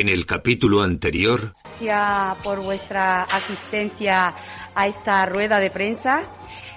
En el capítulo anterior. Gracias por vuestra asistencia a esta rueda de prensa.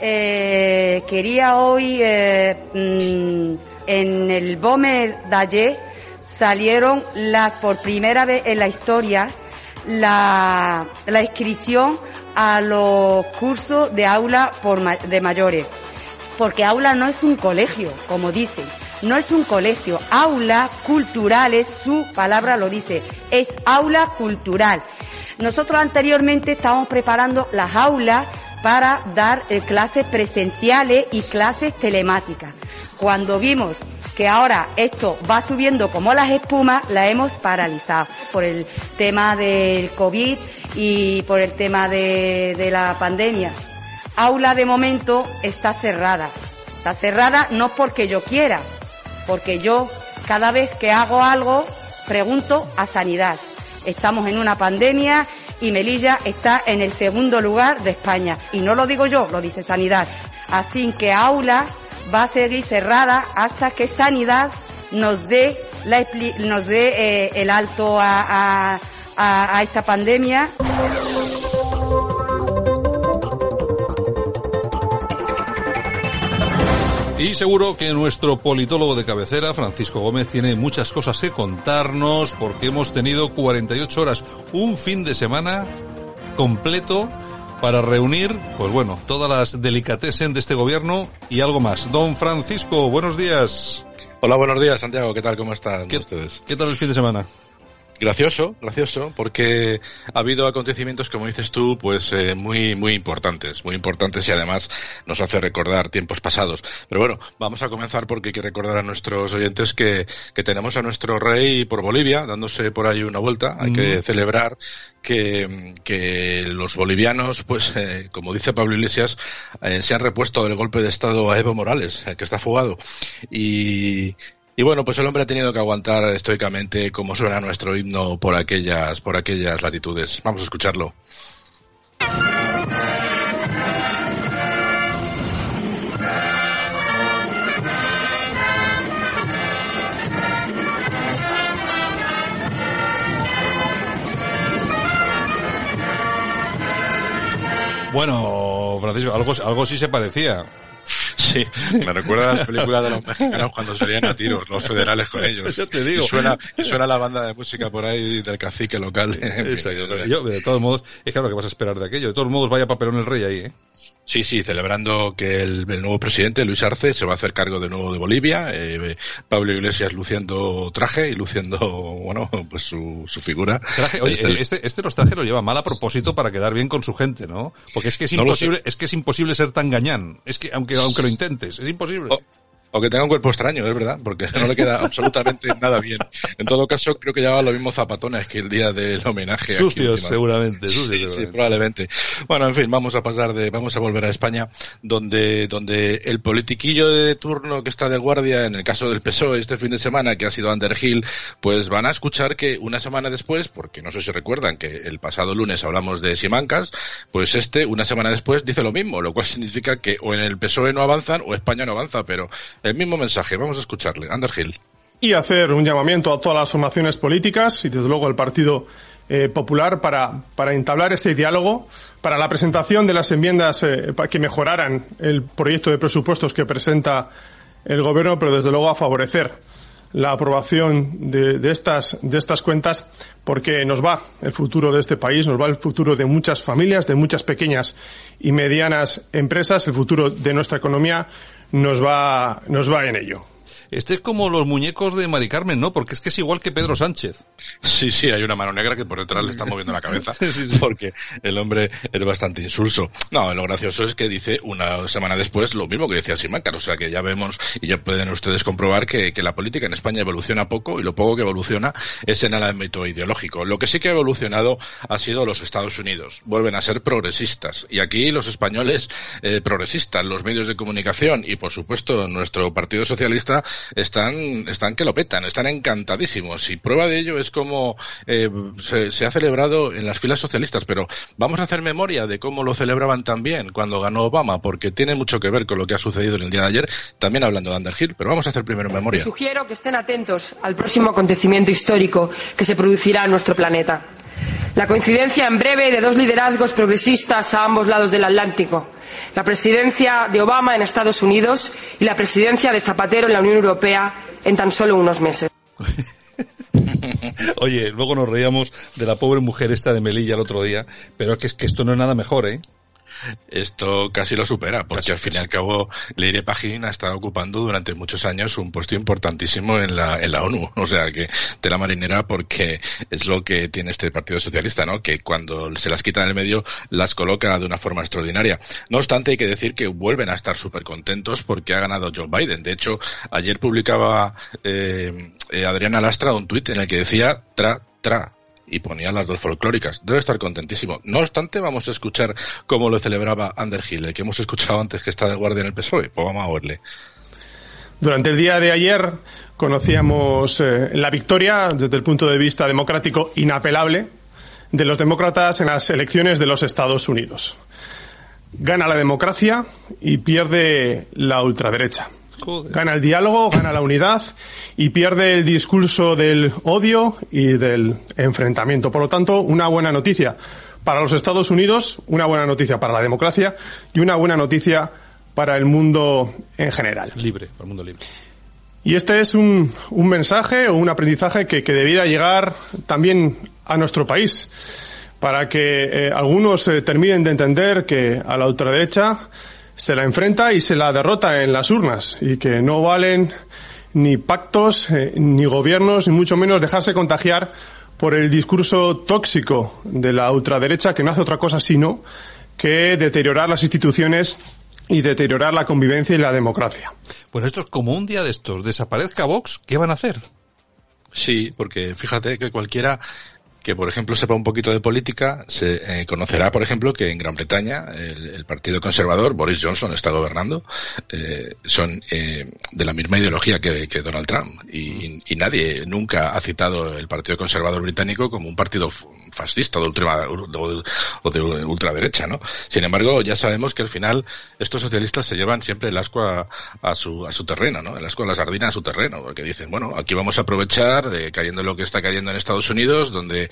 Eh, quería hoy, eh, mm, en el BOME salieron las, por primera vez en la historia la, la inscripción a los cursos de aula por, de mayores. Porque aula no es un colegio, como dicen no es un colegio. Aula cultural es su palabra lo dice. Es aula cultural. Nosotros anteriormente estábamos preparando las aulas para dar eh, clases presenciales y clases telemáticas. Cuando vimos que ahora esto va subiendo como las espumas, la hemos paralizado por el tema del COVID y por el tema de, de la pandemia. Aula de momento está cerrada. Está cerrada no porque yo quiera, porque yo cada vez que hago algo pregunto a sanidad. Estamos en una pandemia y Melilla está en el segundo lugar de España. Y no lo digo yo, lo dice sanidad. Así que aula va a seguir cerrada hasta que sanidad nos dé, la, nos dé eh, el alto a, a, a esta pandemia. Y seguro que nuestro politólogo de cabecera, Francisco Gómez, tiene muchas cosas que contarnos porque hemos tenido 48 horas, un fin de semana completo para reunir, pues bueno, todas las delicatessen de este gobierno y algo más. Don Francisco, buenos días. Hola, buenos días, Santiago. ¿Qué tal? ¿Cómo están ¿Qué, ustedes? ¿Qué tal el fin de semana? Gracioso, gracioso, porque ha habido acontecimientos, como dices tú, pues eh, muy, muy importantes, muy importantes y además nos hace recordar tiempos pasados. Pero bueno, vamos a comenzar porque hay que recordar a nuestros oyentes que, que tenemos a nuestro rey por Bolivia, dándose por ahí una vuelta. Hay mm. que celebrar que, que, los bolivianos, pues, eh, como dice Pablo Iglesias, eh, se han repuesto del golpe de Estado a Evo Morales, que está fugado. Y, y bueno, pues el hombre ha tenido que aguantar estoicamente como suena nuestro himno por aquellas, por aquellas latitudes. Vamos a escucharlo. Bueno, Francisco, algo, algo sí se parecía. Sí, me recuerda a las películas de los mexicanos cuando salían a tiros, los federales con ellos. Yo te digo. Y suena, y suena la banda de música por ahí del cacique local. Yo, de todos modos, es claro que vas a esperar de aquello. De todos modos, vaya papelón el rey ahí, ¿eh? Sí, sí, celebrando que el, el, nuevo presidente, Luis Arce, se va a hacer cargo de nuevo de Bolivia. Eh, Pablo Iglesias luciendo traje y luciendo, bueno, pues su, su figura. Traje, oye, este, este, este, los trajes lo lleva mal a propósito para quedar bien con su gente, ¿no? Porque es que es No imposible, es que es imposible ser tan gañán. Es que, aunque, aunque lo intentes, es imposible. Oh. O que tenga un cuerpo extraño, es verdad, porque no le queda absolutamente nada bien. En todo caso, creo que llevaba los mismos zapatones que el día del homenaje. Sucios, aquí, seguramente, sí, sucios, sí, probablemente. Bueno, en fin, vamos a pasar de, vamos a volver a España, donde, donde el politiquillo de turno que está de guardia, en el caso del PSOE este fin de semana, que ha sido Underhill, pues van a escuchar que una semana después, porque no sé si recuerdan que el pasado lunes hablamos de Simancas, pues este, una semana después, dice lo mismo, lo cual significa que o en el PSOE no avanzan o España no avanza, pero el mismo mensaje. Vamos a escucharle. Underhill. Y hacer un llamamiento a todas las formaciones políticas y desde luego al Partido eh, Popular para, para entablar ese diálogo, para la presentación de las enmiendas eh, para que mejoraran el proyecto de presupuestos que presenta el Gobierno, pero desde luego a favorecer la aprobación de, de, estas, de estas cuentas porque nos va el futuro de este país, nos va el futuro de muchas familias, de muchas pequeñas y medianas empresas, el futuro de nuestra economía nos va, nos va en ello. Este es como los muñecos de Mari Carmen, ¿no? Porque es que es igual que Pedro Sánchez. Sí, sí, hay una mano negra que por detrás le está moviendo la cabeza, sí, sí. porque el hombre es bastante insulso. No, lo gracioso es que dice una semana después lo mismo que decía Simancas, o sea que ya vemos y ya pueden ustedes comprobar que, que, la política en España evoluciona poco y lo poco que evoluciona es en el ámbito ideológico. Lo que sí que ha evolucionado ha sido los Estados Unidos. Vuelven a ser progresistas. Y aquí los españoles eh, progresistas, los medios de comunicación y por supuesto nuestro Partido Socialista están, están que lo petan, están encantadísimos. Y prueba de ello es como eh, se, ha celebrado en las filas socialistas. Pero vamos a hacer memoria de cómo lo celebraban también cuando ganó Obama, porque tiene mucho que ver con lo que ha sucedido en el día de ayer, también hablando de Underhill. Pero vamos a hacer primero memoria. sugiero que estén atentos al próximo acontecimiento histórico que se producirá en nuestro planeta. La coincidencia en breve de dos liderazgos progresistas a ambos lados del Atlántico la presidencia de Obama en Estados Unidos y la presidencia de Zapatero en la Unión Europea en tan solo unos meses. Oye, luego nos reíamos de la pobre mujer esta de Melilla el otro día, pero es que, es que esto no es nada mejor, ¿eh? Esto casi lo supera, porque al fin y al cabo Leire Pagín ha estado ocupando durante muchos años un puesto importantísimo en la, en la ONU, o sea que de la marinera porque es lo que tiene este Partido Socialista, ¿no? Que cuando se las quita en el medio las coloca de una forma extraordinaria. No obstante, hay que decir que vuelven a estar súper contentos porque ha ganado Joe Biden. De hecho, ayer publicaba eh, eh Adriana Lastra un tuit en el que decía tra, tra, y ponía las dos folclóricas. Debe estar contentísimo. No obstante, vamos a escuchar cómo lo celebraba Underhill, el que hemos escuchado antes que está de guardia en el PSOE. Pues vamos a oírle. Durante el día de ayer conocíamos eh, la victoria, desde el punto de vista democrático, inapelable de los demócratas en las elecciones de los Estados Unidos. Gana la democracia y pierde la ultraderecha. Gana el diálogo, gana la unidad y pierde el discurso del odio y del enfrentamiento. Por lo tanto, una buena noticia para los Estados Unidos, una buena noticia para la democracia y una buena noticia para el mundo en general. Libre, para el mundo libre. Y este es un, un mensaje o un aprendizaje que, que, debiera llegar también a nuestro país, para que eh, algunos eh, terminen de entender que a la ultraderecha se la enfrenta y se la derrota en las urnas y que no valen ni pactos, eh, ni gobiernos, ni mucho menos dejarse contagiar por el discurso tóxico de la ultraderecha que no hace otra cosa sino que deteriorar las instituciones y deteriorar la convivencia y la democracia. Pues esto es como un día de estos. Desaparezca Vox, ¿qué van a hacer? Sí, porque fíjate que cualquiera que, por ejemplo, sepa un poquito de política, se eh, conocerá, por ejemplo, que en Gran Bretaña el, Partido Conservador, Boris Johnson está gobernando, eh, son eh, de la misma ideología que, Donald Trump. Y, nadie nunca ha citado el Partido Conservador británico como un partido fascista de o de ultraderecha, ¿no? Sin embargo, ya sabemos que al final estos socialistas se llevan siempre el asco a, su, a su terreno, ¿no? El asco a la sardina a su terreno, porque dicen, bueno, aquí vamos a aprovechar, cayendo lo que está cayendo en Estados Unidos, donde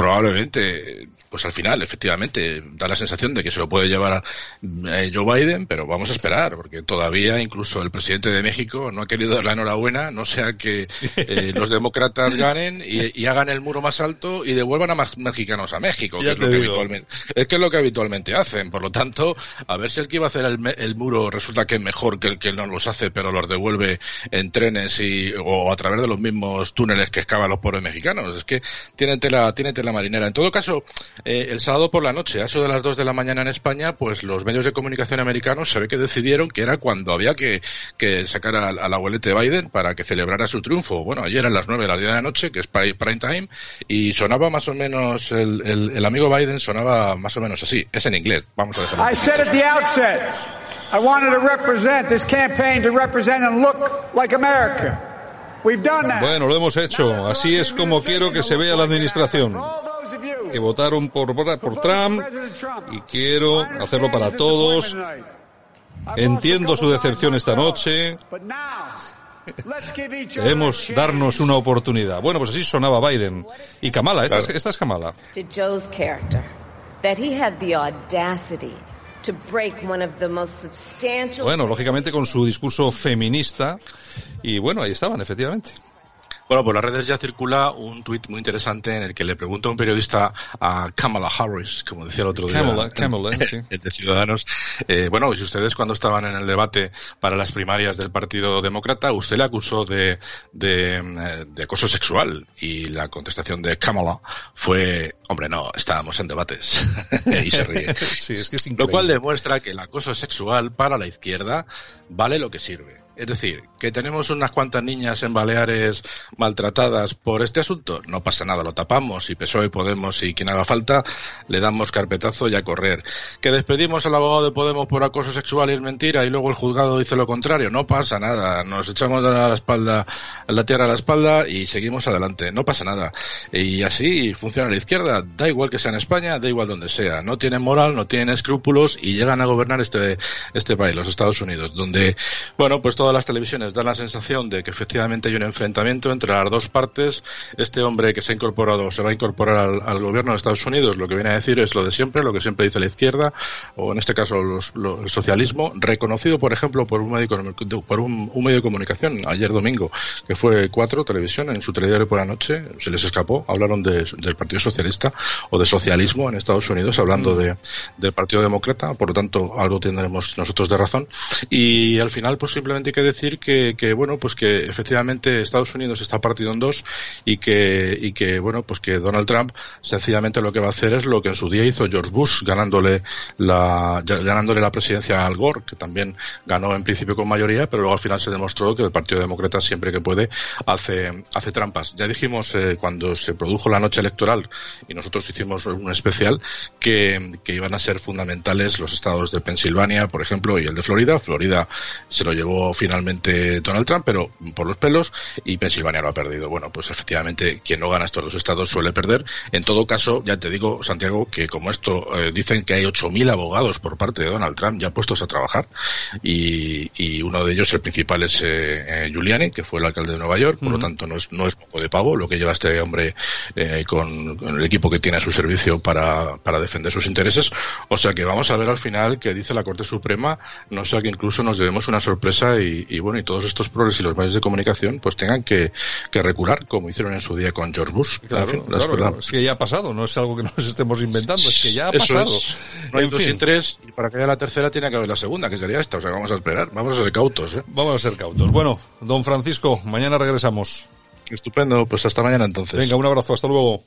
probablemente, pues al final, efectivamente, da la sensación de que se lo puede llevar Joe Biden, pero vamos a esperar, porque todavía incluso el presidente de México no ha querido dar la enhorabuena, no sea que eh, los demócratas ganen y, hagan el muro más alto y devuelvan a más mexicanos a México, que es, lo que habitualmente, es que es lo que habitualmente hacen. Por lo tanto, a ver si el que iba a hacer el, muro resulta que es mejor que el que no los hace, pero los devuelve en trenes y, o a través de los mismos túneles que excavan los pobres mexicanos. Es que tienen tela, tienen tela marinera. En todo caso, eh, el sábado por la noche, a eso de las 2 de la mañana en España, pues los medios de comunicación americanos se ve que decidieron que era cuando había que, que sacar al, al abuelete Biden para que celebrara su triunfo. Bueno, ayer eran las 9 de la de la noche, que es prime time, y sonaba más o menos, el, el, el amigo Biden sonaba más o menos así. Es en inglés. Vamos a ver. I said at the outset, I wanted to represent this campaign to represent and look like America. Bueno, lo hemos hecho. Así es como quiero que se vea la administración. Que votaron por, por Trump y quiero hacerlo para todos. Entiendo su decepción esta noche. Debemos darnos una oportunidad. Bueno, pues así sonaba Biden. Y Kamala, esta, esta es Kamala. Bueno, lógicamente con su discurso feminista. Y bueno, ahí estaban, efectivamente. Bueno, por las redes ya circula un tuit muy interesante en el que le pregunta a un periodista a Kamala Harris, como decía el otro día, Kamala, Kamala, sí. de Ciudadanos, eh, bueno, si ustedes cuando estaban en el debate para las primarias del Partido Demócrata, usted le acusó de, de, eh, de acoso sexual y la contestación de Kamala fue, hombre, no, estábamos en debates y se ríe. sí, es que es lo cual demuestra que el acoso sexual para la izquierda vale lo que sirve Es decir, que tenemos unas cuantas niñas en Baleares maltratadas por este asunto, no pasa nada, lo tapamos y PSOE, Podemos y quien haga falta, le damos carpetazo y a correr. Que despedimos al abogado de Podemos por acoso sexual y es mentira y luego el juzgado dice lo contrario, no pasa nada, nos echamos a la espalda, la tierra a la espalda y seguimos adelante, no pasa nada. Y así funciona la izquierda, da igual que sea en España, da igual donde sea, no tienen moral, no tienen escrúpulos y llegan a gobernar este, este país, los Estados Unidos, donde, bueno, pues todo las televisiones dan la sensación de que efectivamente hay un enfrentamiento entre las dos partes. Este hombre que se ha incorporado, se va a incorporar al, gobierno de Estados Unidos, lo que viene a decir es lo de siempre, lo que siempre dice la izquierda, o en este caso el socialismo, reconocido, por ejemplo, por un medio, por un, medio de comunicación ayer domingo, que fue Cuatro Televisión, en su telediario por la noche, se les escapó, hablaron del Partido Socialista o de socialismo en Estados Unidos, hablando mm. de, del Partido Demócrata, por lo tanto, algo tendremos nosotros de razón. Y al final, pues simplemente que decir que, que, bueno, pues que efectivamente Estados Unidos está partido en dos y que, y que, bueno, pues que Donald Trump sencillamente lo que va a hacer es lo que en su día hizo George Bush, ganándole la, ganándole la presidencia a Al Gore, que también ganó en principio con mayoría, pero luego al final se demostró que el Partido Demócrata siempre que puede hace, hace trampas. Ya dijimos eh, cuando se produjo la noche electoral y nosotros hicimos un especial que, que iban a ser fundamentales los estados de Pensilvania, por ejemplo, y el de Florida. Florida se lo llevó finalmente Donald Trump, pero por los pelos, y Pensilvania lo ha perdido. Bueno, pues efectivamente, quien no gana estos dos estados suele perder. En todo caso, ya te digo, Santiago, que como esto eh, dicen que hay 8.000 abogados por parte de Donald Trump ya puestos a trabajar, y, uno de ellos, el principal, es eh, eh, Giuliani, que fue el alcalde de Nueva York, por lo tanto no es, no es poco de pavo lo que lleva este hombre con, el equipo que tiene a su servicio para, para defender sus intereses. O sea que vamos a ver al final que dice la Corte Suprema, no sea que incluso nos debemos una sorpresa y, y, bueno, y todos estos progres y los medios de comunicación pues tengan que, que recular, como hicieron en su día con George Bush. Claro, es que ya ha pasado, no es algo que nos estemos inventando, es que ya ha pasado. No hay dos y tres, y para que haya la tercera tiene que haber la segunda, que sería esta, o sea, vamos a esperar, vamos a ser cautos. ¿eh? Vamos a ser cautos. Bueno, don Francisco, mañana regresamos. Estupendo, pues hasta mañana entonces. Venga, un abrazo, hasta luego.